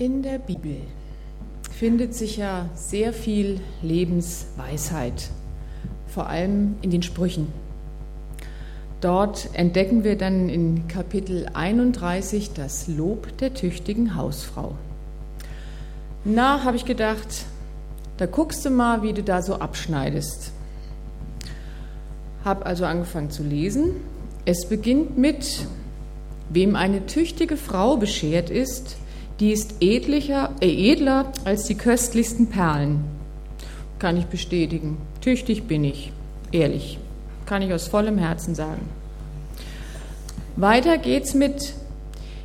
In der Bibel findet sich ja sehr viel Lebensweisheit, vor allem in den Sprüchen. Dort entdecken wir dann in Kapitel 31 das Lob der tüchtigen Hausfrau. Na, habe ich gedacht, da guckst du mal, wie du da so abschneidest. Hab also angefangen zu lesen. Es beginnt mit, wem eine tüchtige Frau beschert ist, die ist edlicher, äh, edler als die köstlichsten Perlen. Kann ich bestätigen. Tüchtig bin ich, ehrlich. Kann ich aus vollem Herzen sagen. Weiter geht's mit,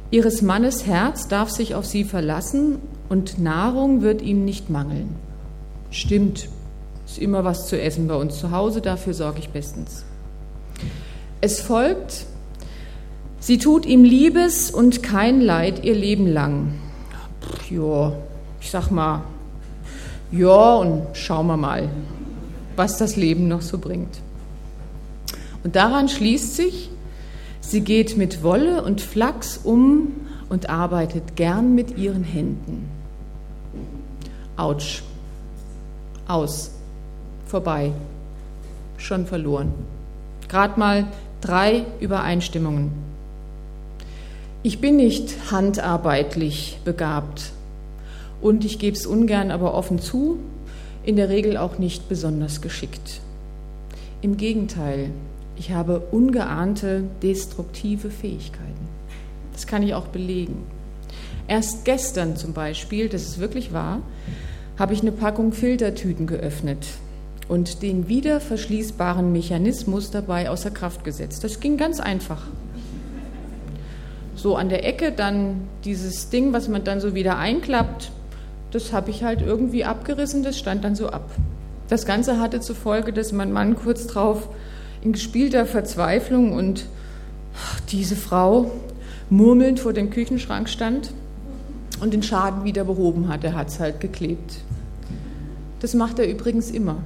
ihres Mannes Herz darf sich auf sie verlassen und Nahrung wird ihm nicht mangeln. Stimmt, ist immer was zu essen bei uns zu Hause, dafür sorge ich bestens. Es folgt, sie tut ihm Liebes und kein Leid ihr Leben lang ja, ich sag mal, ja, und schauen wir mal, was das Leben noch so bringt. Und daran schließt sich, sie geht mit Wolle und Flachs um und arbeitet gern mit ihren Händen. Autsch. Aus. Vorbei. Schon verloren. Gerade mal drei Übereinstimmungen. Ich bin nicht handarbeitlich begabt und ich gebe es ungern aber offen zu, in der Regel auch nicht besonders geschickt. Im Gegenteil, ich habe ungeahnte destruktive Fähigkeiten. Das kann ich auch belegen. Erst gestern zum Beispiel, das ist wirklich wahr, habe ich eine Packung Filtertüten geöffnet und den wieder verschließbaren Mechanismus dabei außer Kraft gesetzt. Das ging ganz einfach so an der Ecke dann dieses Ding, was man dann so wieder einklappt, das habe ich halt irgendwie abgerissen, das stand dann so ab. Das Ganze hatte zur Folge, dass mein Mann kurz drauf in gespielter Verzweiflung und diese Frau murmelnd vor dem Küchenschrank stand und den Schaden wieder behoben hat. Er hat es halt geklebt. Das macht er übrigens immer.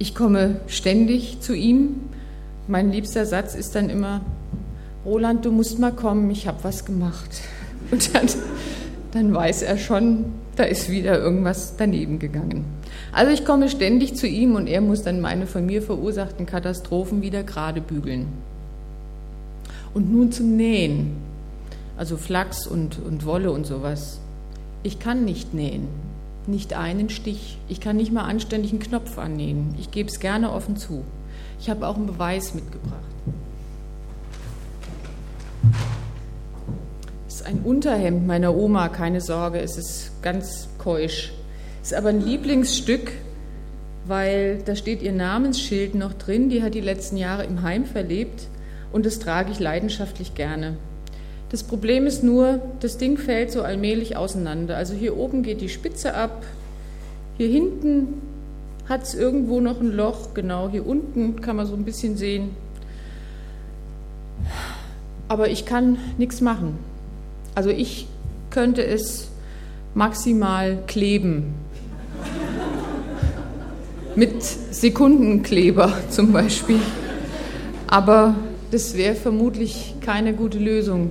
Ich komme ständig zu ihm. Mein liebster Satz ist dann immer, Roland, du musst mal kommen, ich habe was gemacht. Und dann, dann weiß er schon, da ist wieder irgendwas daneben gegangen. Also ich komme ständig zu ihm und er muss dann meine von mir verursachten Katastrophen wieder gerade bügeln. Und nun zum Nähen, also Flachs und, und Wolle und sowas. Ich kann nicht nähen, nicht einen Stich. Ich kann nicht mal anständig einen Knopf annähen. Ich gebe es gerne offen zu. Ich habe auch einen Beweis mitgebracht. Ein Unterhemd meiner Oma, keine Sorge, es ist ganz keusch. Es ist aber ein Lieblingsstück, weil da steht ihr Namensschild noch drin. Die hat die letzten Jahre im Heim verlebt und das trage ich leidenschaftlich gerne. Das Problem ist nur, das Ding fällt so allmählich auseinander. Also hier oben geht die Spitze ab, hier hinten hat es irgendwo noch ein Loch, genau hier unten kann man so ein bisschen sehen aber ich kann nichts machen. Also ich könnte es maximal kleben. Mit Sekundenkleber zum Beispiel. Aber das wäre vermutlich keine gute Lösung.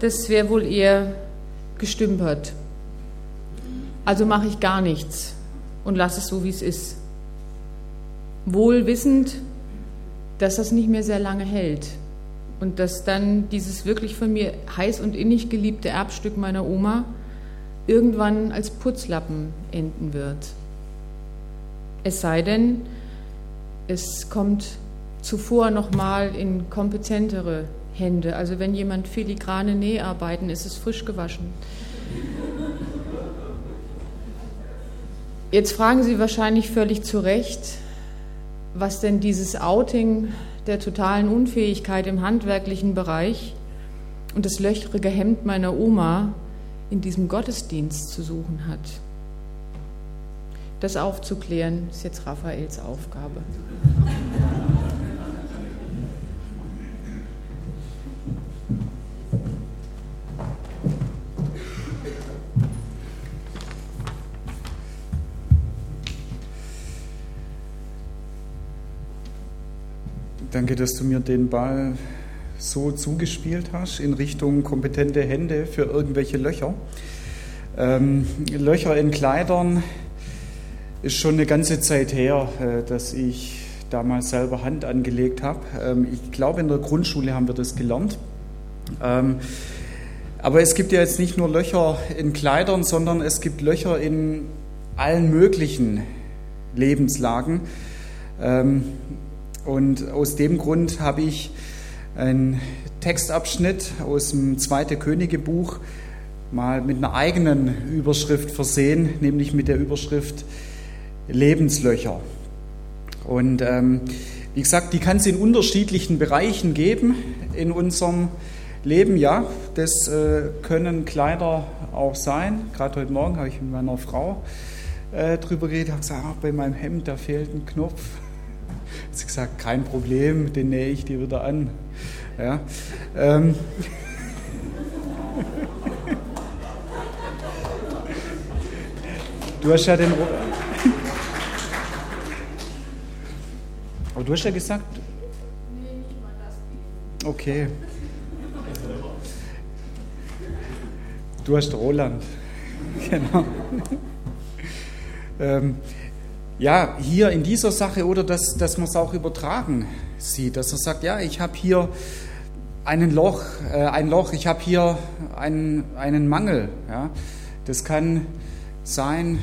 Das wäre wohl eher gestümpert. Also mache ich gar nichts und lasse es so, wie es ist. Wohl wissend, dass das nicht mehr sehr lange hält. Und dass dann dieses wirklich von mir heiß und innig geliebte Erbstück meiner Oma irgendwann als Putzlappen enden wird. Es sei denn, es kommt zuvor nochmal in kompetentere Hände. Also wenn jemand filigrane Näharbeiten, ist es frisch gewaschen. Jetzt fragen Sie wahrscheinlich völlig zu Recht, was denn dieses Outing der totalen Unfähigkeit im handwerklichen Bereich und das löchrige Hemd meiner Oma in diesem Gottesdienst zu suchen hat. Das aufzuklären ist jetzt Raphaels Aufgabe. Danke, dass du mir den Ball so zugespielt hast in Richtung kompetente Hände für irgendwelche Löcher. Ähm, Löcher in Kleidern ist schon eine ganze Zeit her, äh, dass ich damals selber Hand angelegt habe. Ähm, ich glaube, in der Grundschule haben wir das gelernt. Ähm, aber es gibt ja jetzt nicht nur Löcher in Kleidern, sondern es gibt Löcher in allen möglichen Lebenslagen. Und aus dem Grund habe ich einen Textabschnitt aus dem Zweite Königebuch mal mit einer eigenen Überschrift versehen, nämlich mit der Überschrift Lebenslöcher. Und ähm, wie gesagt, die kann es in unterschiedlichen Bereichen geben in unserem Leben. Ja, das äh, können Kleider auch sein. Gerade heute Morgen habe ich mit meiner Frau äh, drüber geredet, habe gesagt, ach, bei meinem Hemd, da fehlt ein Knopf. Sie gesagt, kein Problem, den nähe ich dir wieder an. Ja, ähm, du hast ja den. Aber du hast ja gesagt. Nee, nicht mal das. Okay. Du hast Roland. Genau. ähm, ja, hier in dieser Sache oder dass, dass man es auch übertragen sieht, dass er sagt, ja, ich habe hier einen Loch, äh, ein Loch, ich habe hier einen, einen Mangel. Ja. Das kann sein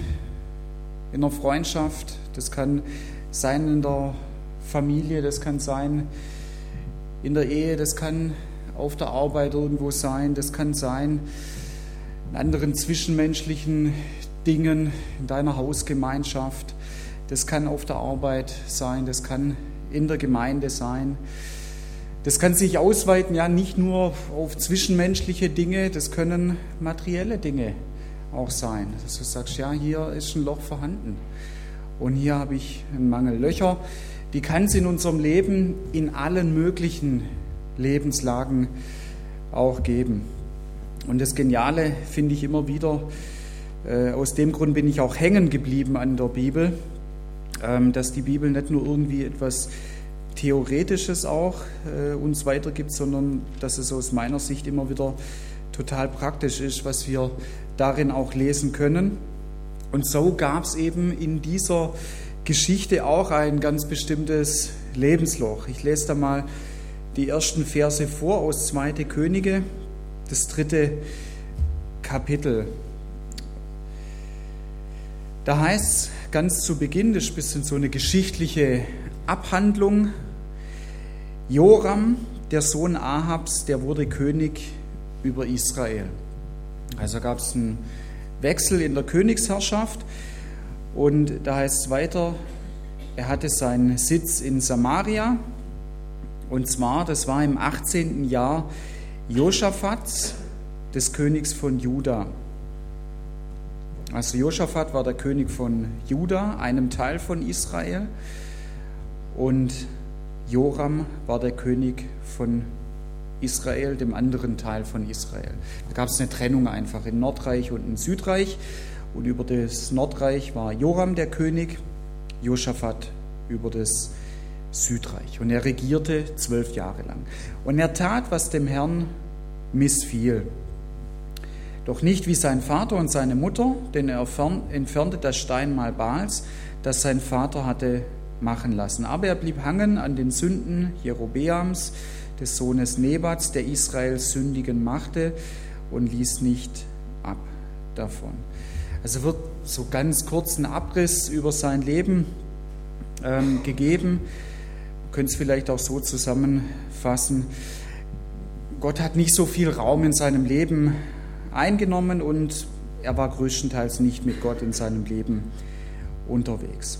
in der Freundschaft, das kann sein in der Familie, das kann sein in der Ehe, das kann auf der Arbeit irgendwo sein, das kann sein in anderen zwischenmenschlichen Dingen, in deiner Hausgemeinschaft. Das kann auf der Arbeit sein, das kann in der Gemeinde sein. Das kann sich ausweiten, ja, nicht nur auf zwischenmenschliche Dinge, das können materielle Dinge auch sein. Dass du sagst, ja, hier ist ein Loch vorhanden und hier habe ich einen Mangel. Löcher, die kann es in unserem Leben in allen möglichen Lebenslagen auch geben. Und das Geniale finde ich immer wieder, äh, aus dem Grund bin ich auch hängen geblieben an der Bibel, dass die Bibel nicht nur irgendwie etwas Theoretisches auch äh, uns weitergibt, sondern dass es aus meiner Sicht immer wieder total praktisch ist, was wir darin auch lesen können. Und so gab es eben in dieser Geschichte auch ein ganz bestimmtes Lebensloch. Ich lese da mal die ersten Verse vor aus 2. Könige, das dritte Kapitel. Da heißt es ganz zu Beginn, das ist ein bisschen so eine geschichtliche Abhandlung, Joram, der Sohn Ahabs, der wurde König über Israel. Also gab es einen Wechsel in der Königsherrschaft und da heißt es weiter, er hatte seinen Sitz in Samaria und zwar, das war im 18. Jahr Josaphats, des Königs von Juda. Also Josaphat war der König von Juda, einem Teil von Israel, und Joram war der König von Israel, dem anderen Teil von Israel. Da gab es eine Trennung einfach in Nordreich und in Südreich. Und über das Nordreich war Joram der König, Josaphat über das Südreich. Und er regierte zwölf Jahre lang. Und er tat, was dem Herrn missfiel. Doch nicht wie sein Vater und seine Mutter, denn er entfernte das Steinmal Baals, das sein Vater hatte machen lassen. Aber er blieb hangen an den Sünden Jerobeams, des Sohnes Nebats, der Israel sündigen machte und ließ nicht ab davon. Also wird so ganz kurz ein Abriss über sein Leben ähm, gegeben. Wir können es vielleicht auch so zusammenfassen. Gott hat nicht so viel Raum in seinem Leben eingenommen und er war größtenteils nicht mit Gott in seinem Leben unterwegs.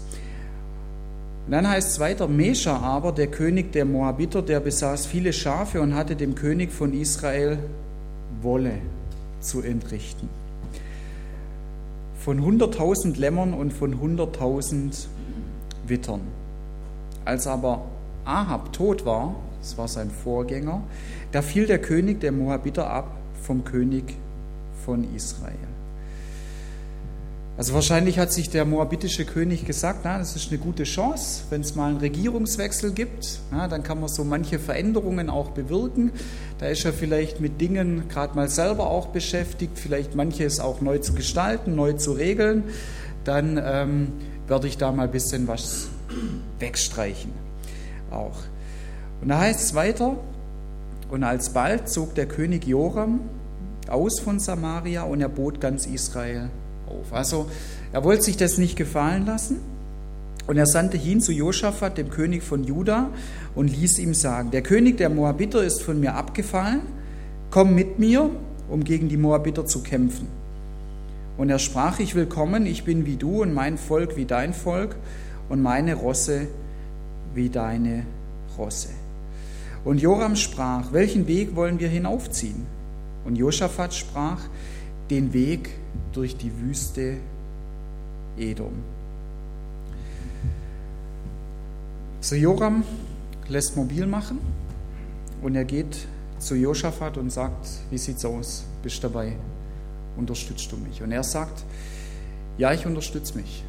Und dann heißt es weiter, Mesha aber, der König der Moabiter, der besaß viele Schafe und hatte dem König von Israel Wolle zu entrichten. Von 100.000 Lämmern und von 100.000 Wittern. Als aber Ahab tot war, das war sein Vorgänger, da fiel der König der Moabiter ab vom König von Israel. Also wahrscheinlich hat sich der moabitische König gesagt, na, das ist eine gute Chance, wenn es mal einen Regierungswechsel gibt, na, dann kann man so manche Veränderungen auch bewirken. Da ist er vielleicht mit Dingen gerade mal selber auch beschäftigt, vielleicht manches auch neu zu gestalten, neu zu regeln. Dann ähm, werde ich da mal ein bisschen was wegstreichen auch. Und da heißt es weiter, und alsbald zog der König Joram aus von Samaria und er bot ganz Israel auf. Also er wollte sich das nicht gefallen lassen und er sandte hin zu Josaphat, dem König von Juda, und ließ ihm sagen, der König der Moabiter ist von mir abgefallen, komm mit mir, um gegen die Moabiter zu kämpfen. Und er sprach, ich will kommen, ich bin wie du und mein Volk wie dein Volk und meine Rosse wie deine Rosse. Und Joram sprach, welchen Weg wollen wir hinaufziehen? Und Josaphat sprach, den Weg durch die Wüste Edom. So Joram lässt mobil machen und er geht zu Josaphat und sagt, wie sieht's aus? Bist dabei? Unterstützt du mich? Und er sagt, ja, ich unterstütze mich.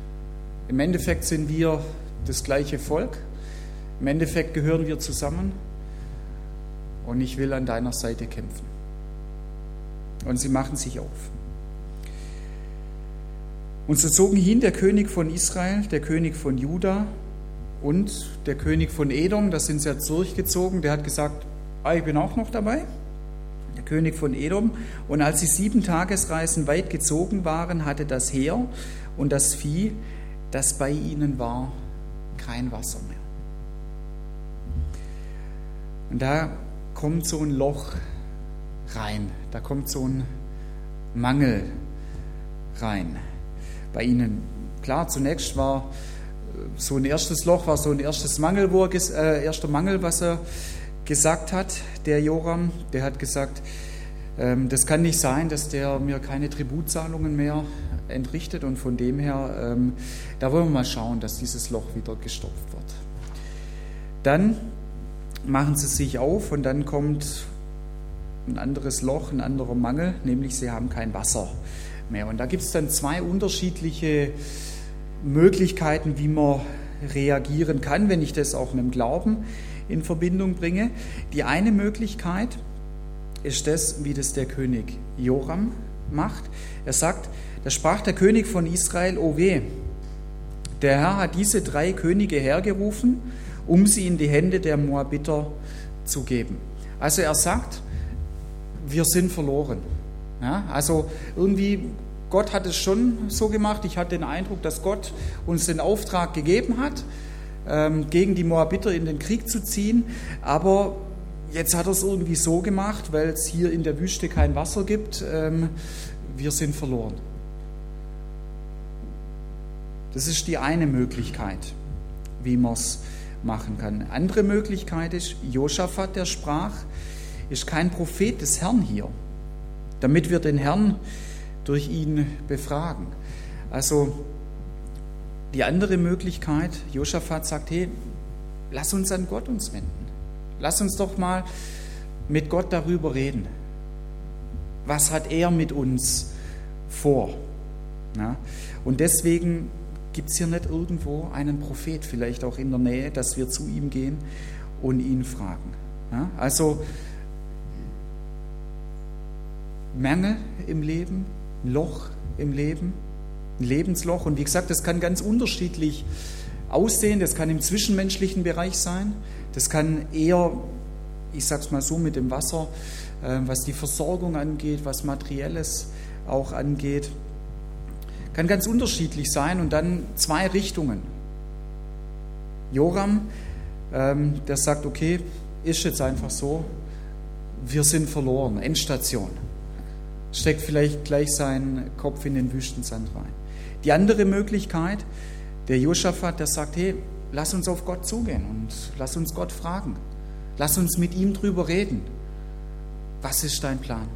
Im Endeffekt sind wir das gleiche Volk. Im Endeffekt gehören wir zusammen und ich will an deiner Seite kämpfen. Und sie machen sich auf. Und so zogen hin der König von Israel, der König von Juda und der König von Edom, da sind sie jetzt durchgezogen, der hat gesagt, ah, ich bin auch noch dabei, der König von Edom. Und als sie sieben Tagesreisen weit gezogen waren, hatte das Heer und das Vieh, das bei ihnen war, kein Wasser mehr. Und da kommt so ein Loch rein, da kommt so ein Mangel rein bei ihnen. Klar, zunächst war äh, so ein erstes Loch, war so ein erstes Mangel, wo er, äh, erster Mangel, was er gesagt hat, der Joram, der hat gesagt, ähm, das kann nicht sein, dass der mir keine Tributzahlungen mehr entrichtet und von dem her, ähm, da wollen wir mal schauen, dass dieses Loch wieder gestopft wird. Dann machen sie sich auf und dann kommt ein anderes Loch, ein anderer Mangel, nämlich sie haben kein Wasser mehr. Und da gibt es dann zwei unterschiedliche Möglichkeiten, wie man reagieren kann, wenn ich das auch mit dem Glauben in Verbindung bringe. Die eine Möglichkeit ist das, wie das der König Joram macht. Er sagt, da sprach der König von Israel, o weh, der Herr hat diese drei Könige hergerufen, um sie in die Hände der Moabiter zu geben. Also er sagt, wir sind verloren. Ja, also irgendwie, Gott hat es schon so gemacht. Ich hatte den Eindruck, dass Gott uns den Auftrag gegeben hat, ähm, gegen die Moabiter in den Krieg zu ziehen. Aber jetzt hat er es irgendwie so gemacht, weil es hier in der Wüste kein Wasser gibt. Ähm, wir sind verloren. Das ist die eine Möglichkeit, wie man es machen kann. Andere Möglichkeit ist, Josaphat, der sprach, ist kein Prophet des Herrn hier damit wir den Herrn durch ihn befragen. Also die andere Möglichkeit, Josaphat sagt, hey, lass uns an Gott uns wenden. Lass uns doch mal mit Gott darüber reden. Was hat er mit uns vor? Ja? Und deswegen gibt es hier nicht irgendwo einen Prophet, vielleicht auch in der Nähe, dass wir zu ihm gehen und ihn fragen. Ja? Also Mangel im Leben, ein Loch im Leben, ein Lebensloch. Und wie gesagt, das kann ganz unterschiedlich aussehen. Das kann im zwischenmenschlichen Bereich sein. Das kann eher, ich sage es mal so, mit dem Wasser, äh, was die Versorgung angeht, was Materielles auch angeht. Kann ganz unterschiedlich sein und dann zwei Richtungen. Joram, ähm, der sagt, okay, ist jetzt einfach so, wir sind verloren, Endstation steckt vielleicht gleich seinen Kopf in den Wüstensand rein. Die andere Möglichkeit, der Josaphat, der sagt, hey, lass uns auf Gott zugehen und lass uns Gott fragen. Lass uns mit ihm drüber reden. Was ist dein Plan?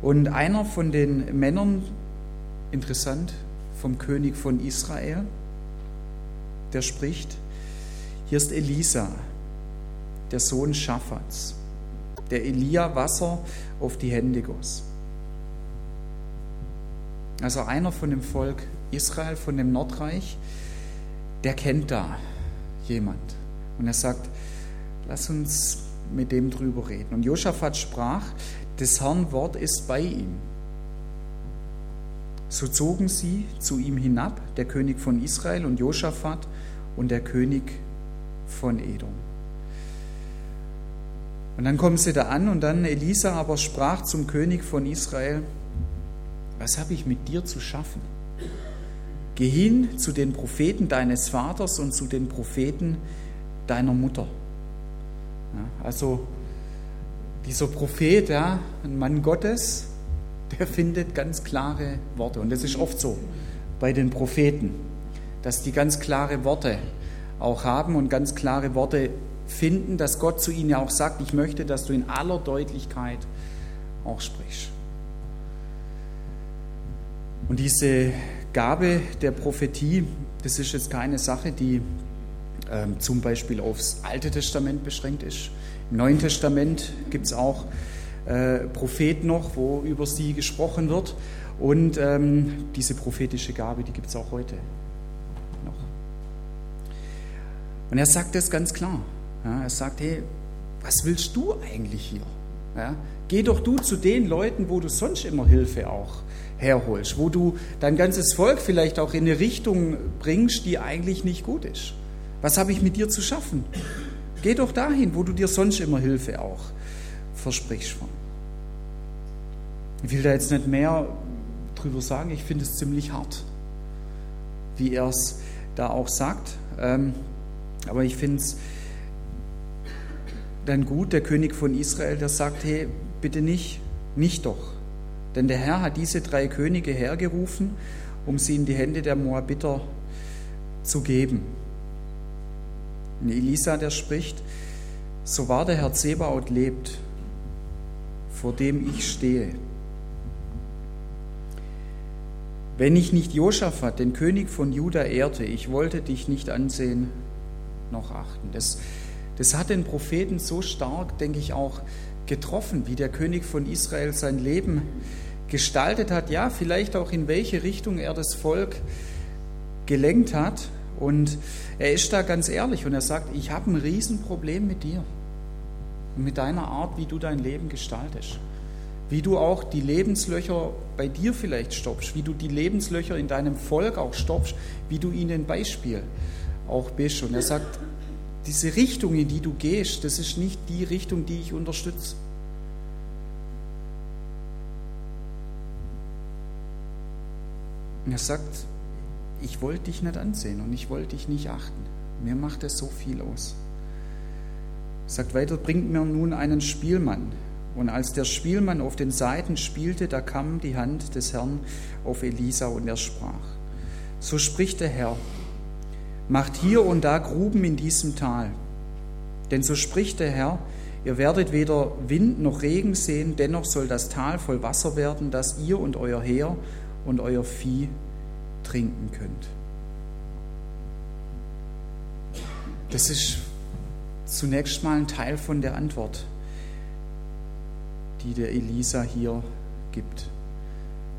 Und einer von den Männern, interessant, vom König von Israel, der spricht, hier ist Elisa, der Sohn Schaffats der Elia Wasser auf die Hände goss. also einer von dem Volk Israel, von dem Nordreich, der kennt da jemand. Und er sagt, lass uns mit dem drüber reden. Und Josaphat sprach, des Herrn Wort ist bei ihm. So zogen sie zu ihm hinab, der König von Israel und Josaphat und der König von Edom. Und dann kommen sie da an und dann Elisa aber sprach zum König von Israel, was habe ich mit dir zu schaffen? Geh hin zu den Propheten deines Vaters und zu den Propheten deiner Mutter. Ja, also dieser Prophet, ja, ein Mann Gottes, der findet ganz klare Worte. Und das ist oft so bei den Propheten, dass die ganz klare Worte auch haben und ganz klare Worte finden, dass Gott zu ihnen ja auch sagt, ich möchte, dass du in aller Deutlichkeit auch sprichst. Und diese Gabe der Prophetie, das ist jetzt keine Sache, die ähm, zum Beispiel aufs Alte Testament beschränkt ist. Im Neuen Testament gibt es auch äh, Propheten noch, wo über sie gesprochen wird. Und ähm, diese prophetische Gabe, die gibt es auch heute noch. Und er sagt das ganz klar. Ja, er sagt, hey, was willst du eigentlich hier? Ja, geh doch du zu den Leuten, wo du sonst immer Hilfe auch herholst, wo du dein ganzes Volk vielleicht auch in eine Richtung bringst, die eigentlich nicht gut ist. Was habe ich mit dir zu schaffen? Geh doch dahin, wo du dir sonst immer Hilfe auch versprichst. Ich will da jetzt nicht mehr drüber sagen, ich finde es ziemlich hart, wie er es da auch sagt. Ähm, aber ich finde es dann gut, der König von Israel, der sagt, hey, bitte nicht, nicht doch. Denn der Herr hat diese drei Könige hergerufen, um sie in die Hände der Moabiter zu geben. Und Elisa, der spricht, so wahr der Herr Zebaoth lebt, vor dem ich stehe. Wenn ich nicht Josaphat, den König von Juda, ehrte, ich wollte dich nicht ansehen noch achten. Das, das hat den Propheten so stark, denke ich, auch getroffen, wie der König von Israel sein Leben gestaltet hat, ja, vielleicht auch in welche Richtung er das Volk gelenkt hat. Und er ist da ganz ehrlich und er sagt, ich habe ein Riesenproblem mit dir und mit deiner Art, wie du dein Leben gestaltest. Wie du auch die Lebenslöcher bei dir vielleicht stoppst, wie du die Lebenslöcher in deinem Volk auch stoppst, wie du ihnen Beispiel auch bist. Und er sagt, diese Richtung, in die du gehst, das ist nicht die Richtung, die ich unterstütze. Und er sagt, ich wollte dich nicht ansehen und ich wollte dich nicht achten. Mir macht es so viel aus. Er sagt weiter, bringt mir nun einen Spielmann. Und als der Spielmann auf den Seiten spielte, da kam die Hand des Herrn auf Elisa und er sprach, so spricht der Herr, macht hier und da Gruben in diesem Tal. Denn so spricht der Herr, ihr werdet weder Wind noch Regen sehen, dennoch soll das Tal voll Wasser werden, dass ihr und euer Heer und euer Vieh trinken könnt. Das ist zunächst mal ein Teil von der Antwort, die der Elisa hier gibt.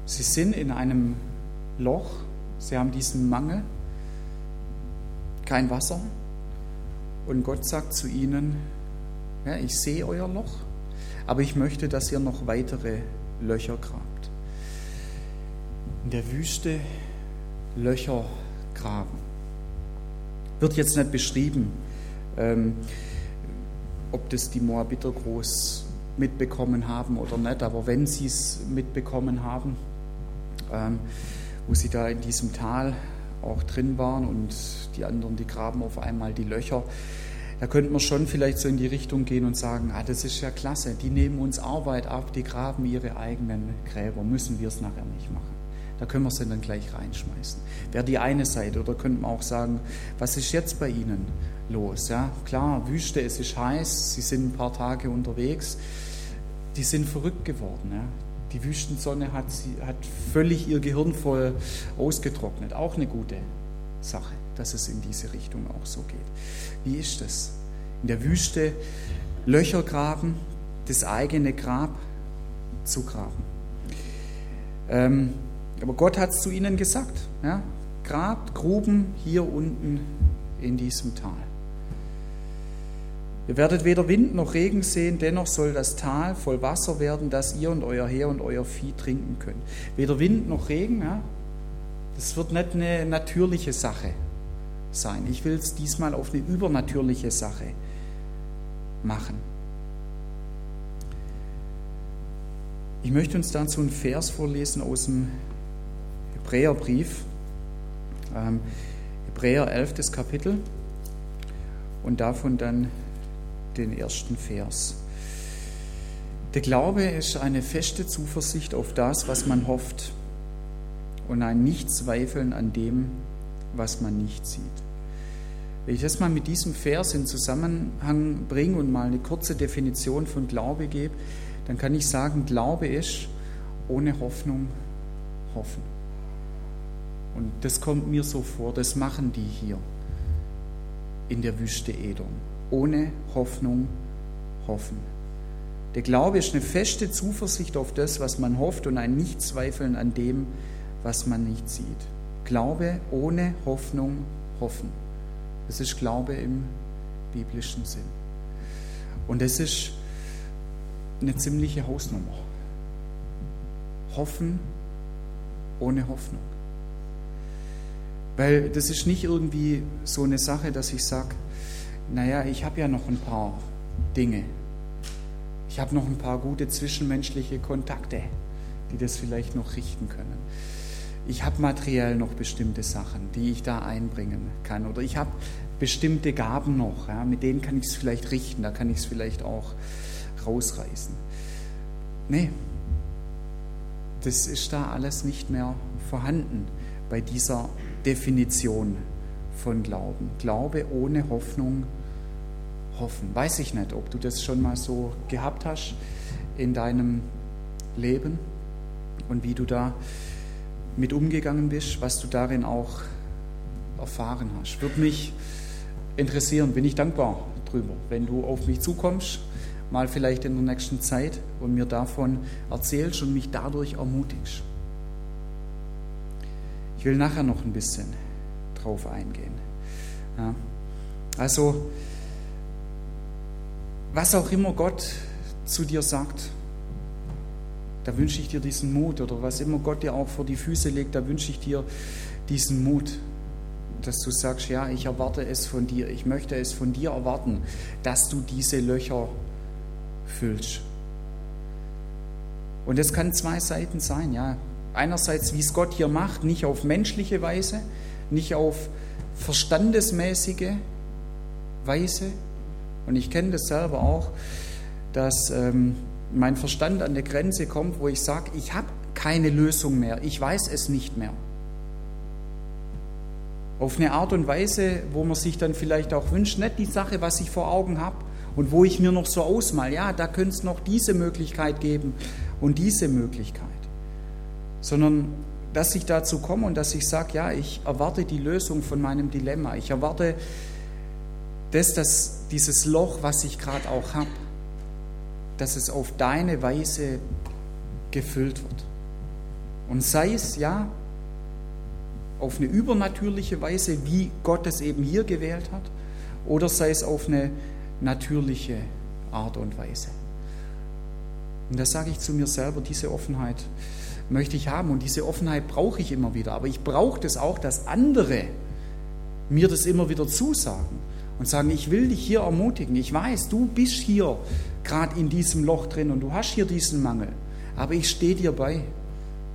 Sie sind in einem Loch, sie haben diesen Mangel, kein Wasser, und Gott sagt zu ihnen, ja, ich sehe euer Loch, aber ich möchte, dass ihr noch weitere Löcher grabt. In der Wüste Löcher graben. Wird jetzt nicht beschrieben, ähm, ob das die Moabiter groß mitbekommen haben oder nicht, aber wenn sie es mitbekommen haben, ähm, wo sie da in diesem Tal auch drin waren und die anderen, die graben auf einmal die Löcher, da könnte man schon vielleicht so in die Richtung gehen und sagen, ah, das ist ja klasse, die nehmen uns Arbeit ab, die graben ihre eigenen Gräber, müssen wir es nachher nicht machen. Da können wir sie dann gleich reinschmeißen. Wäre die eine Seite. Oder könnte man auch sagen, was ist jetzt bei Ihnen los? Ja, klar, Wüste, es ist heiß, Sie sind ein paar Tage unterwegs. Die sind verrückt geworden. Ja. Die Wüstensonne hat, sie, hat völlig ihr Gehirn voll ausgetrocknet. Auch eine gute Sache, dass es in diese Richtung auch so geht. Wie ist das? In der Wüste Löcher graben, das eigene Grab zu graben. Ähm, Aber Gott hat es zu ihnen gesagt. Ja? Grabt Gruben hier unten in diesem Tal. Ihr werdet weder Wind noch Regen sehen, dennoch soll das Tal voll Wasser werden, dass ihr und euer Heer und euer Vieh trinken könnt. Weder Wind noch Regen, ja? das wird nicht eine natürliche Sache sein. Ich will es diesmal auf eine übernatürliche Sache machen. Ich möchte uns dazu einen Vers vorlesen aus dem Hebräerbrief, ähm, Hebräer 11. Kapitel und davon dann den ersten Vers. Der Glaube ist eine feste Zuversicht auf das, was man hofft und ein Nichtzweifeln an dem, was man nicht sieht. Wenn ich das mal mit diesem Vers in Zusammenhang bringe und mal eine kurze Definition von Glaube gebe, dann kann ich sagen, Glaube ist ohne Hoffnung hoffen. Und das kommt mir so vor, das machen die hier in der Wüste Edom. Ohne Hoffnung hoffen. Der Glaube ist eine feste Zuversicht auf das, was man hofft und ein Nichtzweifeln an dem, was man nicht sieht. Glaube ohne Hoffnung hoffen. Das ist Glaube im biblischen Sinn. Und das ist eine ziemliche Hausnummer. Hoffen ohne Hoffnung. Weil das ist nicht irgendwie so eine Sache, dass ich sage, naja, ich habe ja noch ein paar Dinge. Ich habe noch ein paar gute zwischenmenschliche Kontakte, die das vielleicht noch richten können. Ich habe materiell noch bestimmte Sachen, die ich da einbringen kann. Oder ich habe bestimmte Gaben noch, ja, mit denen kann ich es vielleicht richten, da kann ich es vielleicht auch rausreißen. Nee, das ist da alles nicht mehr vorhanden bei dieser Definition von Glauben. Glaube ohne Hoffnung hoffen. Weiß ich nicht, ob du das schon mal so gehabt hast in deinem Leben und wie du da mit umgegangen bist, was du darin auch erfahren hast. Würde mich interessieren, bin ich dankbar drüber, wenn du auf mich zukommst mal vielleicht in der nächsten Zeit und mir davon erzählst und mich dadurch ermutigst. Ich will nachher noch ein bisschen drauf eingehen. Ja. Also, was auch immer Gott zu dir sagt, da wünsche ich dir diesen Mut oder was immer Gott dir auch vor die Füße legt, da wünsche ich dir diesen Mut, dass du sagst, ja, ich erwarte es von dir, ich möchte es von dir erwarten, dass du diese Löcher füllst. Und es kann zwei Seiten sein, ja. Einerseits, wie es Gott hier macht, nicht auf menschliche Weise, nicht auf verstandesmäßige Weise. Und ich kenne das selber auch, dass ähm, mein Verstand an der Grenze kommt, wo ich sage, ich habe keine Lösung mehr, ich weiß es nicht mehr. Auf eine Art und Weise, wo man sich dann vielleicht auch wünscht, nicht die Sache, was ich vor Augen habe, und wo ich mir noch so ausmal, ja, da könnte es noch diese Möglichkeit geben und diese Möglichkeit, sondern dass ich dazu komme und dass ich sage, ja, ich erwarte die Lösung von meinem Dilemma, ich erwarte das, dass dieses Loch, was ich gerade auch habe, dass es auf deine Weise gefüllt wird. Und sei es ja auf eine übernatürliche Weise, wie Gott es eben hier gewählt hat, oder sei es auf eine natürliche Art und Weise. Und das sage ich zu mir selber, diese Offenheit möchte ich haben und diese Offenheit brauche ich immer wieder. Aber ich brauche das auch, dass andere mir das immer wieder zusagen und sagen, ich will dich hier ermutigen. Ich weiß, du bist hier gerade in diesem Loch drin und du hast hier diesen Mangel. Aber ich stehe dir bei.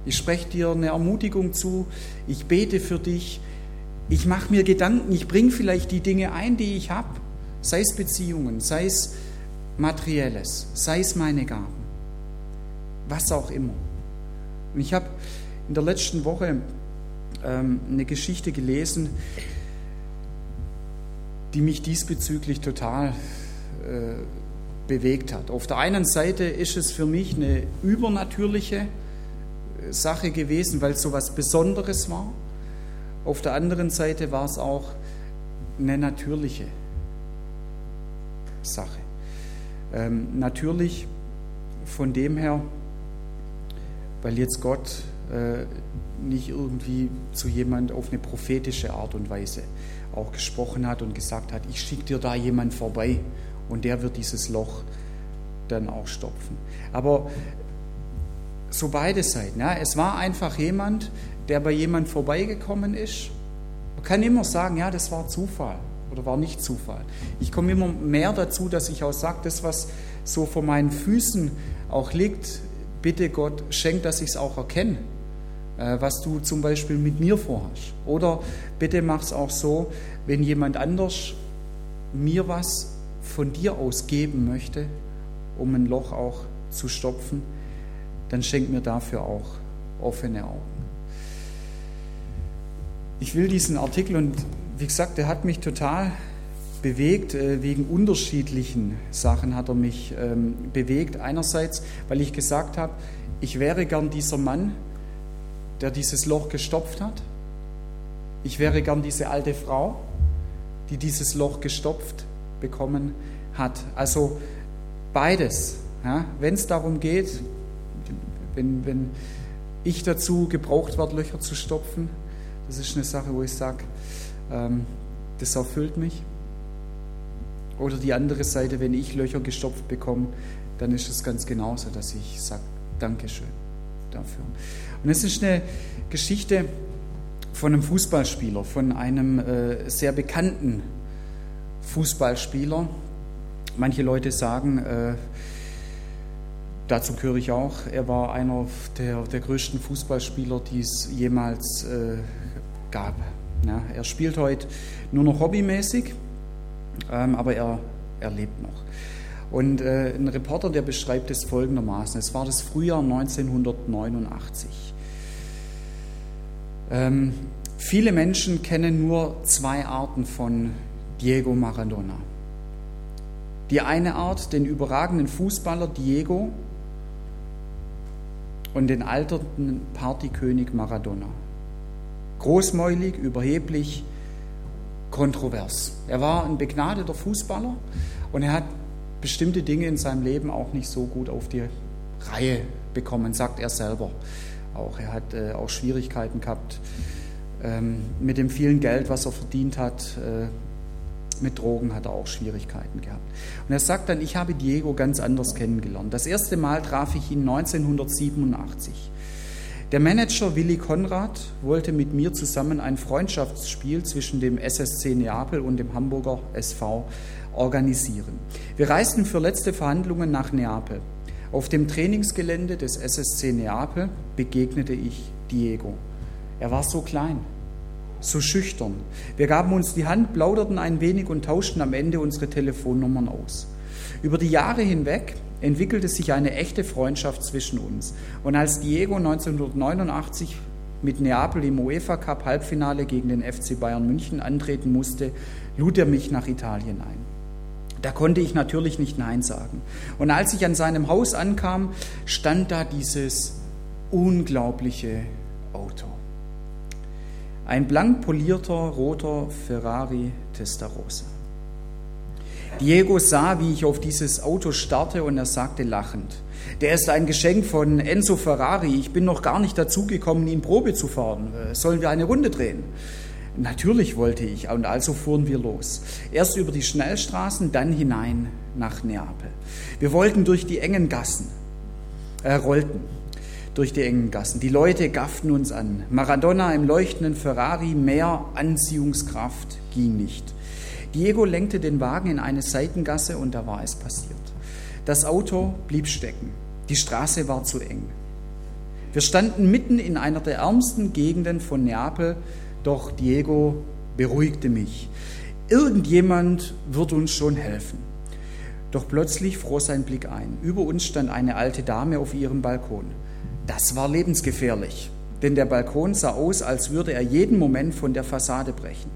Ich spreche dir eine Ermutigung zu. Ich bete für dich. Ich mache mir Gedanken. Ich bringe vielleicht die Dinge ein, die ich habe sei es Beziehungen, sei es materielles, sei es meine Gaben, was auch immer. Und ich habe in der letzten Woche ähm, eine Geschichte gelesen, die mich diesbezüglich total äh, bewegt hat. Auf der einen Seite ist es für mich eine übernatürliche äh, Sache gewesen, weil es so etwas Besonderes war. Auf der anderen Seite war es auch eine natürliche Sache. Ähm, natürlich von dem her, weil jetzt Gott äh, nicht irgendwie zu jemand auf eine prophetische Art und Weise auch gesprochen hat und gesagt hat, ich schicke dir da jemand vorbei und der wird dieses Loch dann auch stopfen. Aber so beide Seiten. Ja, es war einfach jemand, der bei jemand vorbeigekommen ist. Man kann immer sagen, ja, das war Zufall oder war nicht Zufall. Ich komme immer mehr dazu, dass ich auch sage, das, was so vor meinen Füßen auch liegt, bitte Gott, schenk, dass ich es auch erkenne, was du zum Beispiel mit mir vorhast. Oder bitte mach es auch so, wenn jemand anders mir was von dir aus geben möchte, um ein Loch auch zu stopfen, dann schenk mir dafür auch offene Augen. Ich will diesen Artikel und wie gesagt, der hat mich total bewegt, äh, wegen unterschiedlichen Sachen hat er mich ähm, bewegt. Einerseits, weil ich gesagt habe, ich wäre gern dieser Mann, der dieses Loch gestopft hat. Ich wäre gern diese alte Frau, die dieses Loch gestopft bekommen hat. Also beides. Ja, wenn es darum geht, wenn, wenn ich dazu gebraucht werde, Löcher zu stopfen, das ist eine Sache, wo ich sage, ähm, das erfüllt mich. Oder die andere Seite, wenn ich Löcher gestopft bekomme, dann ist es ganz genauso, dass ich sage, Dankeschön dafür. Und es ist eine Geschichte von einem Fußballspieler, von einem äh, sehr bekannten Fußballspieler. Manche Leute sagen, äh, dazu gehöre ich auch, er war einer der, der größten Fußballspieler, die es jemals äh, gab. Ja, er spielt heute nur noch hobbymäßig, ähm, aber er, er lebt noch. Und äh, ein Reporter, der beschreibt es folgendermaßen. Es war das Frühjahr 1989. Ähm, viele Menschen kennen nur zwei Arten von Diego Maradona. Die eine Art, den überragenden Fußballer Diego und den alternden Partykönig Maradona großmäulig, überheblich, kontrovers. Er war ein begnadeter Fußballer und er hat bestimmte Dinge in seinem Leben auch nicht so gut auf die Reihe bekommen, sagt er selber. Auch er hat äh, auch Schwierigkeiten gehabt ähm, mit dem vielen Geld, was er verdient hat. Äh, mit Drogen hat er auch Schwierigkeiten gehabt. Und er sagt dann, ich habe Diego ganz anders kennengelernt. Das erste Mal traf ich ihn 1987. Der Manager Willi Konrad wollte mit mir zusammen ein Freundschaftsspiel zwischen dem SSC Neapel und dem Hamburger SV organisieren. Wir reisten für letzte Verhandlungen nach Neapel. Auf dem Trainingsgelände des SSC Neapel begegnete ich Diego. Er war so klein, so schüchtern. Wir gaben uns die Hand, plauderten ein wenig und tauschten am Ende unsere Telefonnummern aus. Über die Jahre hinweg entwickelte sich eine echte Freundschaft zwischen uns. Und als Diego 1989 mit Neapel im UEFA Cup Halbfinale gegen den FC Bayern München antreten musste, lud er mich nach Italien ein. Da konnte ich natürlich nicht Nein sagen. Und als ich an seinem Haus ankam, stand da dieses unglaubliche Auto. Ein blank polierter roter Ferrari Testarossa. Diego sah, wie ich auf dieses Auto starrte und er sagte lachend, der ist ein Geschenk von Enzo Ferrari. Ich bin noch gar nicht dazu gekommen, ihn Probe zu fahren. Äh, sollen wir eine Runde drehen? Natürlich wollte ich und also fuhren wir los. Erst über die Schnellstraßen, dann hinein nach Neapel. Wir wollten durch die engen Gassen, äh, rollten durch die engen Gassen. Die Leute gafften uns an. Maradona im leuchtenden Ferrari, mehr Anziehungskraft ging nicht. Diego lenkte den Wagen in eine Seitengasse und da war es passiert. Das Auto blieb stecken. Die Straße war zu eng. Wir standen mitten in einer der ärmsten Gegenden von Neapel, doch Diego beruhigte mich. Irgendjemand wird uns schon helfen. Doch plötzlich fror sein Blick ein. Über uns stand eine alte Dame auf ihrem Balkon. Das war lebensgefährlich, denn der Balkon sah aus, als würde er jeden Moment von der Fassade brechen.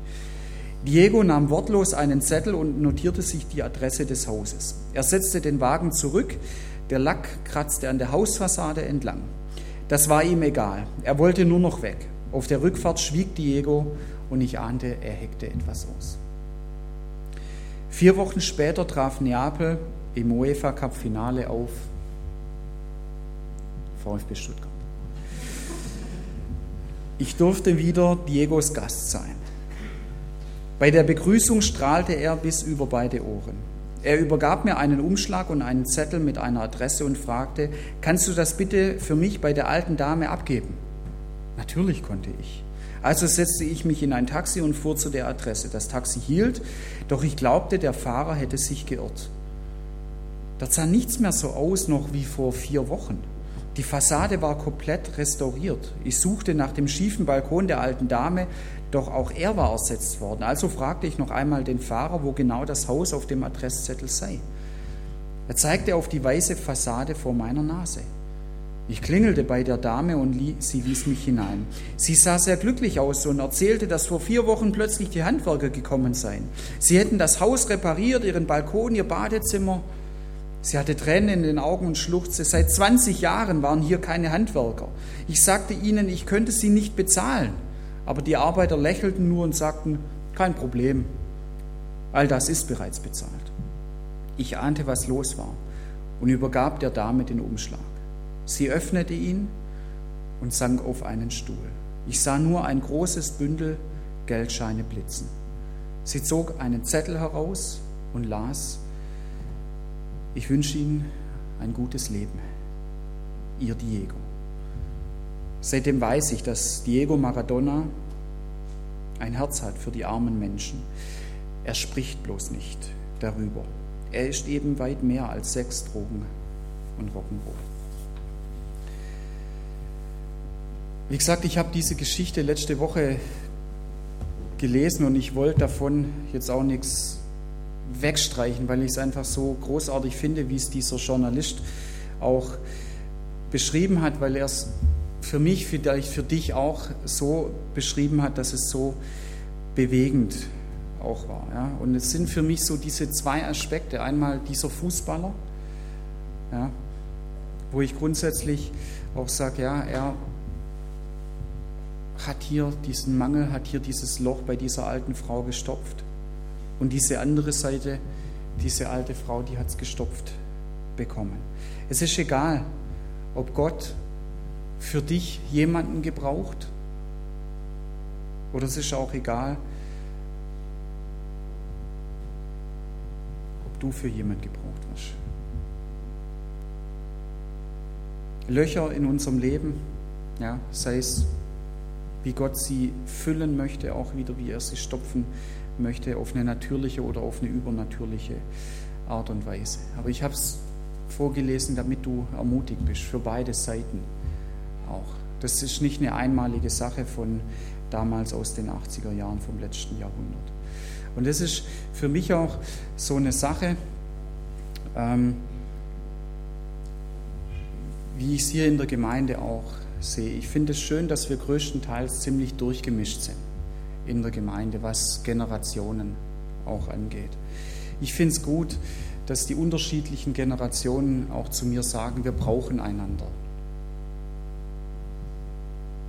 Diego nahm wortlos einen Zettel und notierte sich die Adresse des Hauses. Er setzte den Wagen zurück, der Lack kratzte an der Hausfassade entlang. Das war ihm egal, er wollte nur noch weg. Auf der Rückfahrt schwieg Diego und ich ahnte, er heckte etwas aus. Vier Wochen später traf Neapel im UEFA Cup Finale auf VfB Stuttgart. Ich durfte wieder Diegos Gast sein. Bei der Begrüßung strahlte er bis über beide Ohren. Er übergab mir einen Umschlag und einen Zettel mit einer Adresse und fragte, kannst du das bitte für mich bei der alten Dame abgeben? Natürlich konnte ich. Also setzte ich mich in ein Taxi und fuhr zu der Adresse. Das Taxi hielt, doch ich glaubte, der Fahrer hätte sich geirrt. Dort sah nichts mehr so aus noch wie vor vier Wochen. Die Fassade war komplett restauriert. Ich suchte nach dem schiefen Balkon der alten Dame, doch auch er war ersetzt worden. Also fragte ich noch einmal den Fahrer, wo genau das Haus auf dem Adresszettel sei. Er zeigte auf die weiße Fassade vor meiner Nase. Ich klingelte bei der Dame und sie wies mich hinein. Sie sah sehr glücklich aus und erzählte, dass vor vier Wochen plötzlich die Handwerker gekommen seien. Sie hätten das Haus repariert, ihren Balkon, ihr Badezimmer. Sie hatte Tränen in den Augen und schluchzte. Seit 20 Jahren waren hier keine Handwerker. Ich sagte ihnen, ich könnte sie nicht bezahlen. Aber die Arbeiter lächelten nur und sagten, kein Problem. All das ist bereits bezahlt. Ich ahnte, was los war und übergab der Dame den Umschlag. Sie öffnete ihn und sank auf einen Stuhl. Ich sah nur ein großes Bündel Geldscheine blitzen. Sie zog einen Zettel heraus und las, ich wünsche Ihnen ein gutes Leben. Ihr Diego. Seitdem weiß ich, dass Diego Maradona ein Herz hat für die armen Menschen. Er spricht bloß nicht darüber. Er ist eben weit mehr als Sex, Drogen und Rock'n'Roll. Wie gesagt, ich habe diese Geschichte letzte Woche gelesen und ich wollte davon jetzt auch nichts wegstreichen, weil ich es einfach so großartig finde, wie es dieser Journalist auch beschrieben hat, weil er es für mich, vielleicht für dich auch so beschrieben hat, dass es so bewegend auch war. Ja? Und es sind für mich so diese zwei Aspekte. Einmal dieser Fußballer, ja, wo ich grundsätzlich auch sage, ja, er hat hier diesen Mangel, hat hier dieses Loch bei dieser alten Frau gestopft. Und diese andere Seite, diese alte Frau, die hat es gestopft bekommen. Es ist egal, ob Gott für dich jemanden gebraucht oder es ist auch egal, ob du für jemanden gebraucht wirst. Löcher in unserem Leben, ja, sei es wie Gott sie füllen möchte, auch wieder wie er sie stopfen möchte, auf eine natürliche oder auf eine übernatürliche Art und Weise. Aber ich habe es vorgelesen, damit du ermutigt bist, für beide Seiten auch. Das ist nicht eine einmalige Sache von damals aus den 80er Jahren vom letzten Jahrhundert. Und das ist für mich auch so eine Sache, ähm, wie ich es hier in der Gemeinde auch sehe. Ich finde es schön, dass wir größtenteils ziemlich durchgemischt sind in der Gemeinde, was Generationen auch angeht. Ich finde es gut, dass die unterschiedlichen Generationen auch zu mir sagen, wir brauchen einander.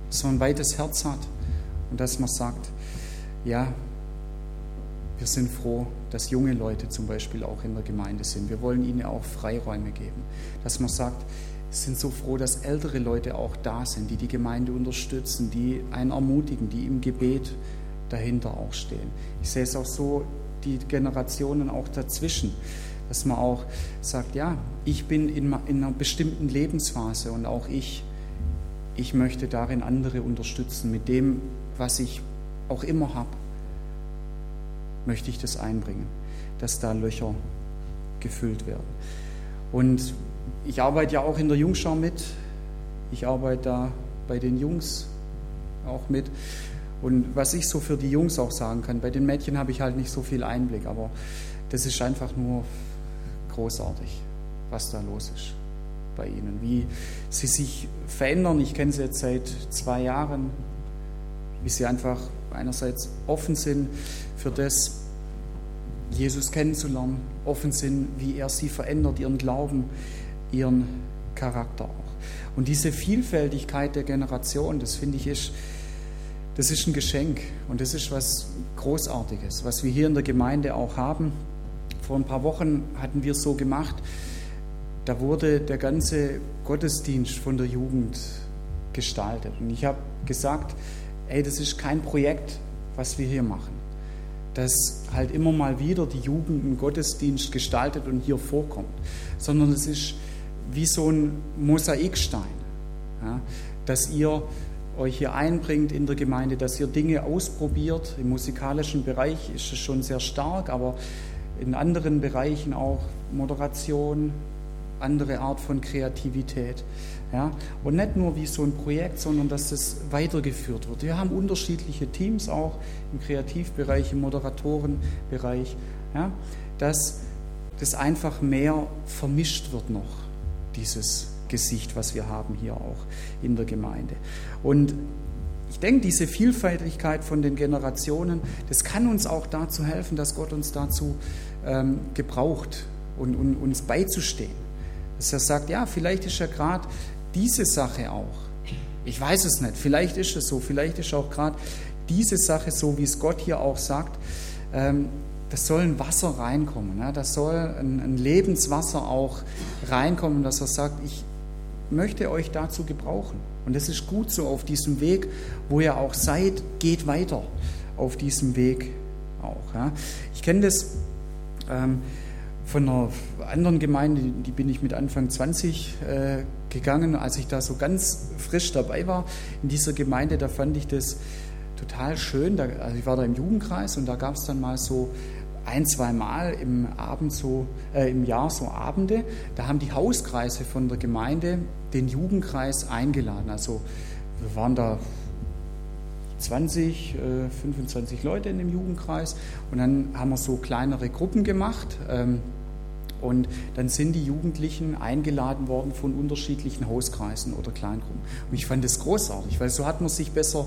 Dass man ein weites Herz hat und dass man sagt, ja, wir sind froh, dass junge Leute zum Beispiel auch in der Gemeinde sind. Wir wollen ihnen auch Freiräume geben. Dass man sagt, sind so froh, dass ältere Leute auch da sind, die die Gemeinde unterstützen, die einen ermutigen, die im Gebet dahinter auch stehen. Ich sehe es auch so, die Generationen auch dazwischen, dass man auch sagt, ja, ich bin in, einer bestimmten Lebensphase und auch ich, ich möchte darin andere unterstützen. Mit dem, was ich auch immer habe, möchte ich das einbringen, dass da Löcher gefüllt werden. Und ich arbeite ja auch in der Jungschau mit. Ich arbeite da bei den Jungs auch mit. Und was ich so für die Jungs auch sagen kann, bei den Mädchen habe ich halt nicht so viel Einblick, aber das ist einfach nur großartig, was da los ist bei ihnen, wie sie sich verändern. Ich kenne sie jetzt seit zwei Jahren, wie sie einfach einerseits offen sind für das, Jesus kennenzulernen, offen sind, wie er sie verändert, ihren Glauben, ihren Charakter auch. Und diese Vielfältigkeit der Generation, das finde ich ist, das ist ein Geschenk und das ist was Großartiges, was wir hier in der Gemeinde auch haben. Vor ein paar Wochen hatten wir es so gemacht, da wurde der ganze Gottesdienst von der Jugend gestaltet. Und ich habe gesagt, ey, das ist kein Projekt, was wir hier machen. Dass halt immer mal wieder die Jugend einen Gottesdienst gestaltet und hier vorkommt, sondern es ist wie so ein Mosaikstein, ja, dass ihr euch hier einbringt in der Gemeinde, dass ihr Dinge ausprobiert. Im musikalischen Bereich ist es schon sehr stark, aber in anderen Bereichen auch Moderation, andere Art von Kreativität. Ja? Und nicht nur wie so ein Projekt, sondern dass es weitergeführt wird. Wir haben unterschiedliche Teams auch im Kreativbereich, im Moderatorenbereich, ja? dass das einfach mehr vermischt wird noch, dieses Gesicht, was wir haben hier auch in der Gemeinde. Und ich denke, diese Vielfältigkeit von den Generationen, das kann uns auch dazu helfen, dass Gott uns dazu ähm, gebraucht und, und uns beizustehen. Dass er sagt, ja, vielleicht ist ja gerade diese Sache auch. Ich weiß es nicht, vielleicht ist es so, vielleicht ist auch gerade diese Sache so, wie es Gott hier auch sagt. Ähm, das soll ein Wasser reinkommen, ja, das soll ein, ein Lebenswasser auch reinkommen, dass er sagt, ich möchte euch dazu gebrauchen. Und das ist gut so auf diesem Weg, wo ihr auch seid, geht weiter auf diesem Weg auch. Ja. Ich kenne das ähm, von einer anderen Gemeinde, die bin ich mit Anfang 20 äh, gegangen, als ich da so ganz frisch dabei war in dieser Gemeinde, da fand ich das total schön. Da, also ich war da im Jugendkreis und da gab es dann mal so ein, zwei Mal im Abend so, äh, im Jahr so Abende. Da haben die Hauskreise von der Gemeinde den Jugendkreis eingeladen. Also wir waren da 20, 25 äh, Leute in dem Jugendkreis und dann haben wir so kleinere Gruppen gemacht. Ähm, und dann sind die Jugendlichen eingeladen worden von unterschiedlichen Hauskreisen oder Kleingruppen. Und ich fand das großartig, weil so hat man sich besser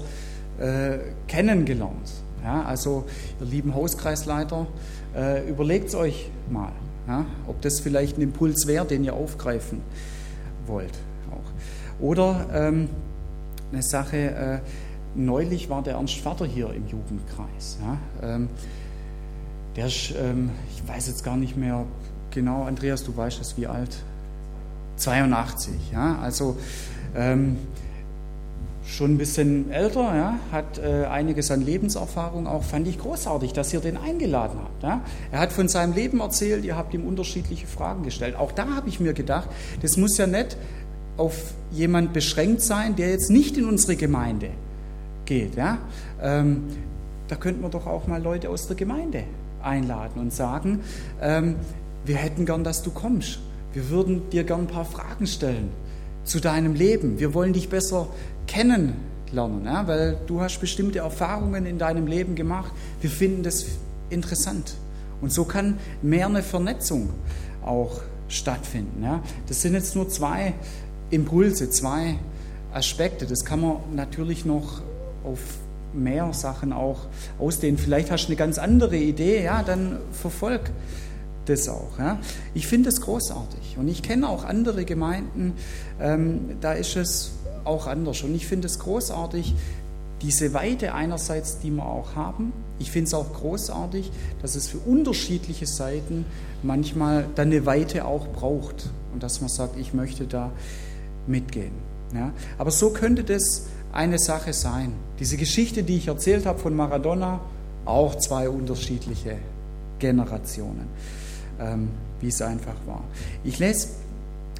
äh, kennengelernt. Ja, also, ihr lieben Hauskreisleiter, äh, überlegt euch mal, ja, ob das vielleicht ein Impuls wäre, den ihr aufgreifen wollt. Auch. Oder ähm, eine Sache, äh, neulich war der Ernst Vater hier im Jugendkreis. Ja, ähm, der ist, ähm, ich weiß jetzt gar nicht mehr, genau, Andreas, du weißt es, wie alt? 82, ja, also ähm, schon ein bisschen älter, ja, hat äh, einiges an Lebenserfahrung auch, fand ich großartig, dass ihr den eingeladen habt. Ja. Er hat von seinem Leben erzählt, ihr habt ihm unterschiedliche Fragen gestellt. Auch da habe ich mir gedacht, das muss ja nicht auf jemand beschränkt sein, der jetzt nicht in unsere Gemeinde geht. Ja. Ähm, da könnten wir doch auch mal Leute aus der Gemeinde einladen und sagen, ähm, wir hätten gern, dass du kommst. Wir würden dir gern ein paar Fragen stellen zu deinem Leben. Wir wollen dich besser kennenlernen, ja, weil du hast bestimmte Erfahrungen in deinem Leben gemacht. Wir finden das interessant. Und so kann mehr eine Vernetzung auch stattfinden. Ja. Das sind jetzt nur zwei Impulse, zwei Aspekte. Das kann man natürlich noch auf mehr Sachen auch ausdehnen. Vielleicht hast du eine ganz andere Idee, ja, dann verfolg das auch. Ja. Ich finde es großartig und ich kenne auch andere Gemeinden, ähm, da ist es auch anders. Und ich finde es großartig, diese Weite einerseits, die wir auch haben. Ich finde es auch großartig, dass es für unterschiedliche Seiten manchmal dann eine Weite auch braucht und dass man sagt, ich möchte da mitgehen. Ja. Aber so könnte das eine Sache sein. Diese Geschichte, die ich erzählt habe von Maradona, auch zwei unterschiedliche Generationen ähm, wie es einfach war. Ich lese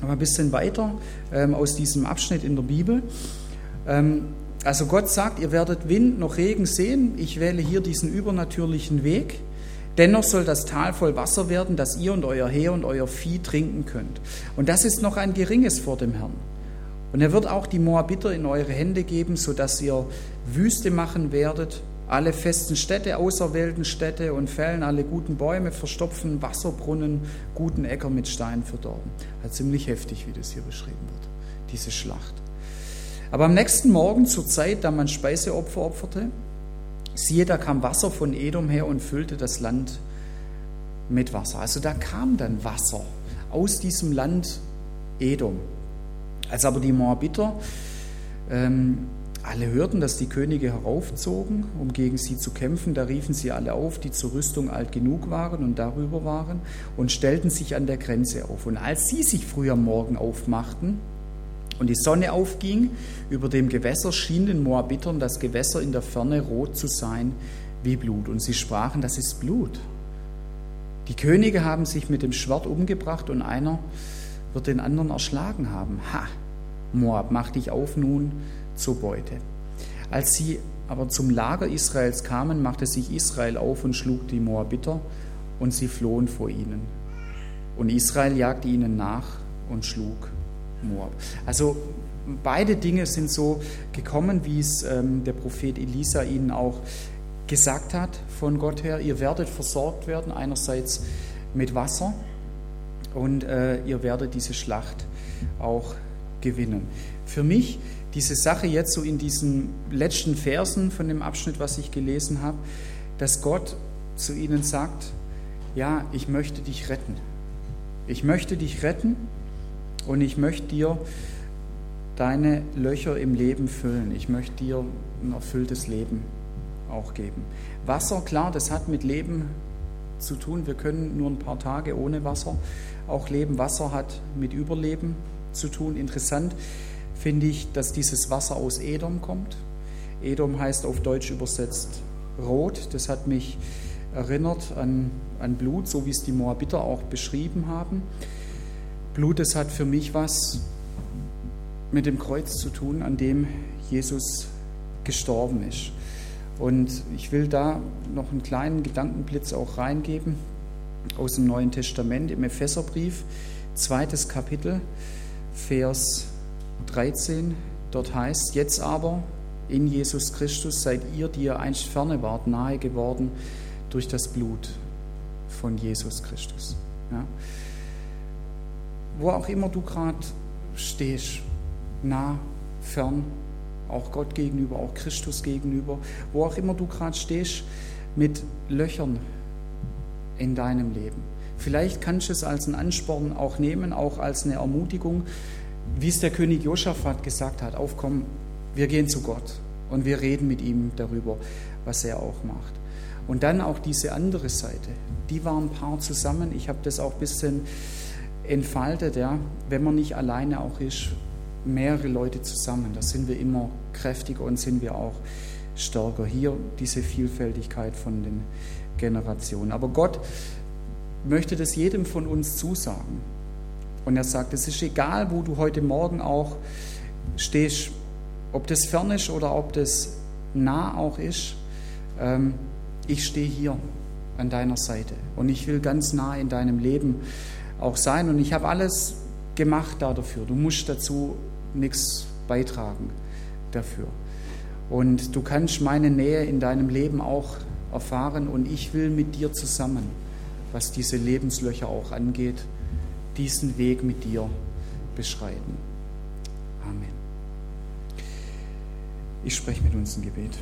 aber ein bisschen weiter ähm, aus diesem Abschnitt in der Bibel. Ähm, also Gott sagt, ihr werdet Wind noch Regen sehen. Ich wähle hier diesen übernatürlichen Weg. Dennoch soll das Tal voll Wasser werden, dass ihr und euer Heer und euer Vieh trinken könnt. Und das ist noch ein geringes vor dem Herrn. Und er wird auch die Moabiter in eure Hände geben, sodass ihr Wüste machen werdet alle festen Städte, auserwählten Städte und fällen alle guten Bäume, verstopfen Wasserbrunnen, guten Äcker mit Steinen verdorben. Also ziemlich heftig, wie das hier beschrieben wird, diese Schlacht. Aber am nächsten Morgen zur Zeit, da man Speiseopfer opferte, siehe, da kam Wasser von Edom her und füllte das Land mit Wasser. Also da kam dann Wasser aus diesem Land Edom. Als aber die Moabiter ähm, alle hörten, dass die Könige heraufzogen, um gegen sie zu kämpfen. Da riefen sie alle auf, die zur Rüstung alt genug waren und darüber waren, und stellten sich an der Grenze auf. Und als sie sich früh am Morgen aufmachten, Und die Sonne aufging, über dem Gewässer schien den Moabitern das Gewässer in der Ferne rot zu sein wie Blut. Und sie sprachen, das ist Blut. Die Könige haben sich mit dem Schwert umgebracht und einer wird den anderen erschlagen haben. Ha, Moab, mach dich auf nun zur Beute. Als sie aber zum Lager Israels kamen, machte sich Israel auf und schlug die Moabiter und sie flohen vor ihnen. Und Israel jagte ihnen nach und schlug Moab. Also beide Dinge sind so gekommen, wie es ähm, der Prophet Elisa ihnen auch gesagt hat von Gott her. Ihr werdet versorgt werden, einerseits mit Wasser und äh, ihr werdet diese Schlacht auch gewinnen. Für mich diese Sache jetzt so in diesen letzten Versen von dem Abschnitt, was ich gelesen habe, dass Gott zu ihnen sagt, ja, ich möchte dich retten. Ich möchte dich retten und ich möchte dir deine Löcher im Leben füllen. Ich möchte dir ein erfülltes Leben auch geben. Wasser, klar, das hat mit Leben zu tun. Wir können nur ein paar Tage ohne Wasser auch leben. Wasser hat mit Überleben zu tun. Interessant finde ich, dass dieses Wasser aus Edom kommt. Edom heißt auf Deutsch übersetzt rot. Das hat mich erinnert an, an Blut, so wie es die Moabiter auch beschrieben haben. Blut, das hat für mich was mit dem Kreuz zu tun, an dem Jesus gestorben ist. Und ich will da noch einen kleinen Gedankenblitz auch reingeben aus dem Neuen Testament im Epheserbrief, zweites Kapitel, Vers 13. Dort heißt, jetzt aber in Jesus Christus seid ihr, die ihr einst ferne wart, nahe geworden durch das Blut von Jesus Christus. Ja. Wo auch immer du gerade stehst, nah, fern, auch Gott gegenüber, auch Christus gegenüber, wo auch immer du gerade stehst, mit Löchern in deinem Leben. Vielleicht kannst du es als einen Ansporn auch nehmen, auch als eine Ermutigung, wie es der König Josaphat gesagt hat, aufkommen, wir gehen zu Gott und wir reden mit ihm darüber, was er auch macht. Und dann auch diese andere Seite, die waren ein paar zusammen. Ich habe das auch ein bisschen entfaltet, ja, wenn man nicht alleine auch ist, mehrere Leute zusammen, da sind wir immer kräftiger und sind wir auch stärker. Hier diese Vielfältigkeit von den Generationen. Aber Gott möchte das jedem von uns zusagen. Und er sagt, es ist egal, wo du heute Morgen auch stehst, ob das fern ist oder ob das nah auch ist. Ähm, ich stehe hier an deiner Seite und ich will ganz nah in deinem Leben auch sein und ich habe alles gemacht da dafür. Du musst dazu nichts beitragen dafür. Und du kannst meine Nähe in deinem Leben auch erfahren und ich will mit dir zusammen, was diese Lebenslöcher auch angeht, diesen Weg mit dir beschreiten. Amen. Ich spreche mit uns im Gebet.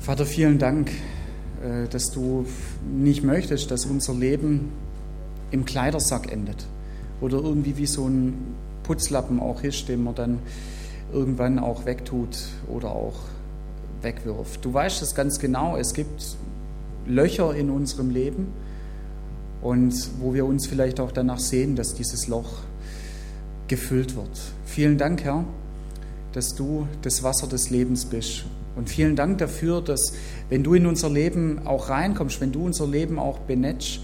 Vater, vielen Dank, äh, dass du nicht möchtest, dass unser Leben im Kleidersack endet oder irgendwie wie so ein Putzlappen auch ist, den man dann irgendwann auch wegtut oder auch wegwirft. Du weißt es ganz genau, es gibt Löcher in unserem Leben und wo wir uns vielleicht auch danach sehen, dass dieses Loch gefüllt wird. Vielen Dank, Herr, dass du das Wasser des Lebens bist und vielen Dank dafür, dass wenn du in unser Leben auch reinkommst, wenn du unser Leben auch benetzt,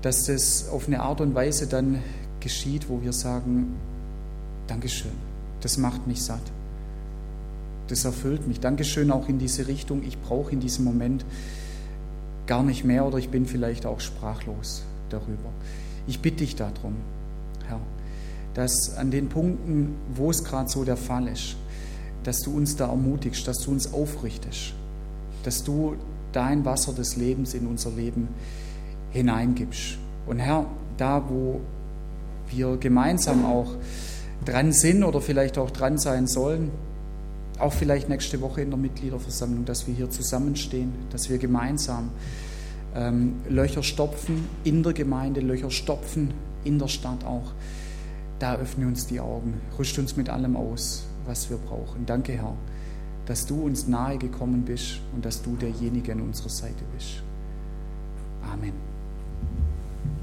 dass das auf eine Art und Weise dann geschieht, wo wir sagen, Dankeschön, das macht mich satt. Das erfüllt mich. Dankeschön auch in diese Richtung. Ich brauche in diesem Moment gar nicht mehr oder ich bin vielleicht auch sprachlos darüber. Ich bitte dich darum, Herr, dass an den Punkten, wo es gerade so der Fall ist, dass du uns da ermutigst, dass du uns aufrichtest, dass du dein Wasser des Lebens in unser Leben hineingibst. Und Herr, da wo wir gemeinsam auch dran sind oder vielleicht auch dran sein sollen, auch vielleicht nächste Woche in der Mitgliederversammlung, dass wir hier zusammenstehen, dass wir gemeinsam ähm, Löcher stopfen in der Gemeinde, Löcher stopfen in der Stadt auch. Da öffne uns die Augen, rüst uns mit allem aus, was wir brauchen. Danke, Herr, dass du uns nahe gekommen bist und dass du derjenige an unserer Seite bist. Amen.